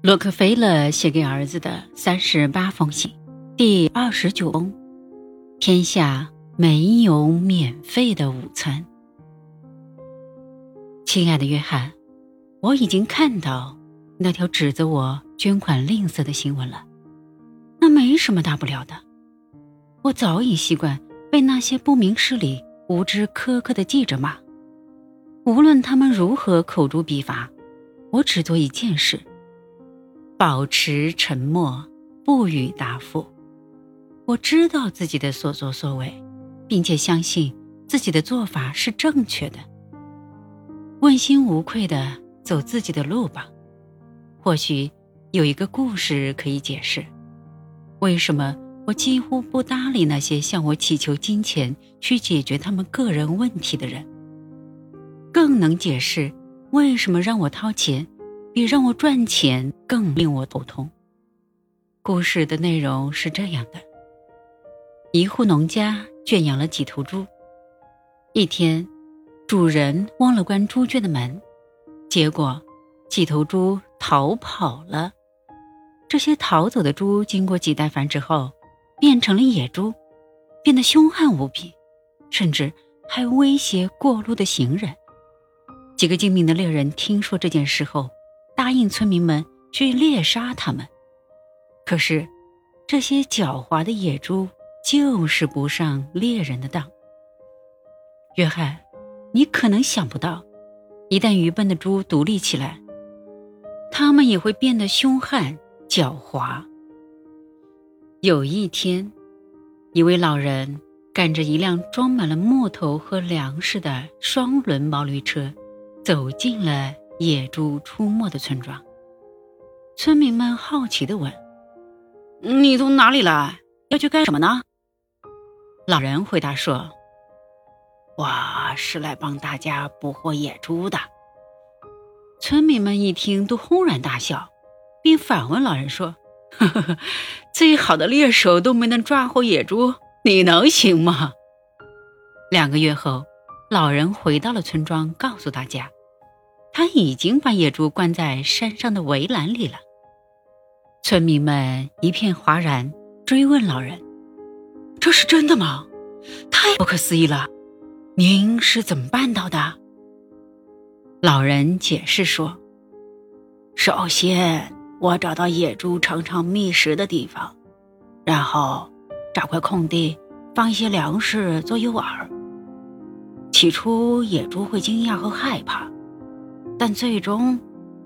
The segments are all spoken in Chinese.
洛克菲勒写给儿子的三十八封信，第二十九封：天下没有免费的午餐。亲爱的约翰，我已经看到那条指责我捐款吝啬的新闻了。那没什么大不了的。我早已习惯被那些不明事理、无知苛刻的记者骂。无论他们如何口诛笔伐，我只做一件事。保持沉默，不予答复。我知道自己的所作所为，并且相信自己的做法是正确的。问心无愧的走自己的路吧。或许有一个故事可以解释，为什么我几乎不搭理那些向我乞求金钱去解决他们个人问题的人。更能解释为什么让我掏钱。比让我赚钱更令我头痛。故事的内容是这样的：一户农家圈养了几头猪。一天，主人忘了关猪圈的门，结果几头猪逃跑了。这些逃走的猪经过几代繁殖后，变成了野猪，变得凶悍无比，甚至还威胁过路的行人。几个精明的猎人听说这件事后。答应村民们去猎杀他们，可是这些狡猾的野猪就是不上猎人的当。约翰，你可能想不到，一旦愚笨的猪独立起来，它们也会变得凶悍狡猾。有一天，一位老人赶着一辆装满了木头和粮食的双轮毛驴车，走进了。野猪出没的村庄，村民们好奇地问：“你从哪里来？要去干什么呢？”老人回答说：“我是来帮大家捕获野猪的。”村民们一听都轰然大笑，并反问老人说：“呵呵呵，最好的猎手都没能抓获野猪，你能行吗？”两个月后，老人回到了村庄，告诉大家。他已经把野猪关在山上的围栏里了。村民们一片哗然，追问老人：“这是真的吗？太不可思议了！您是怎么办到的？”老人解释说：“首先，我找到野猪常常觅食的地方，然后找块空地放一些粮食做诱饵。起初，野猪会惊讶和害怕。”但最终，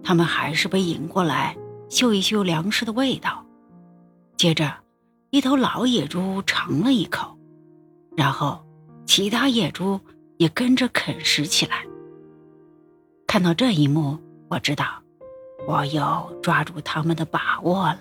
他们还是被引过来嗅一嗅粮食的味道。接着，一头老野猪尝了一口，然后其他野猪也跟着啃食起来。看到这一幕，我知道我有抓住他们的把握了。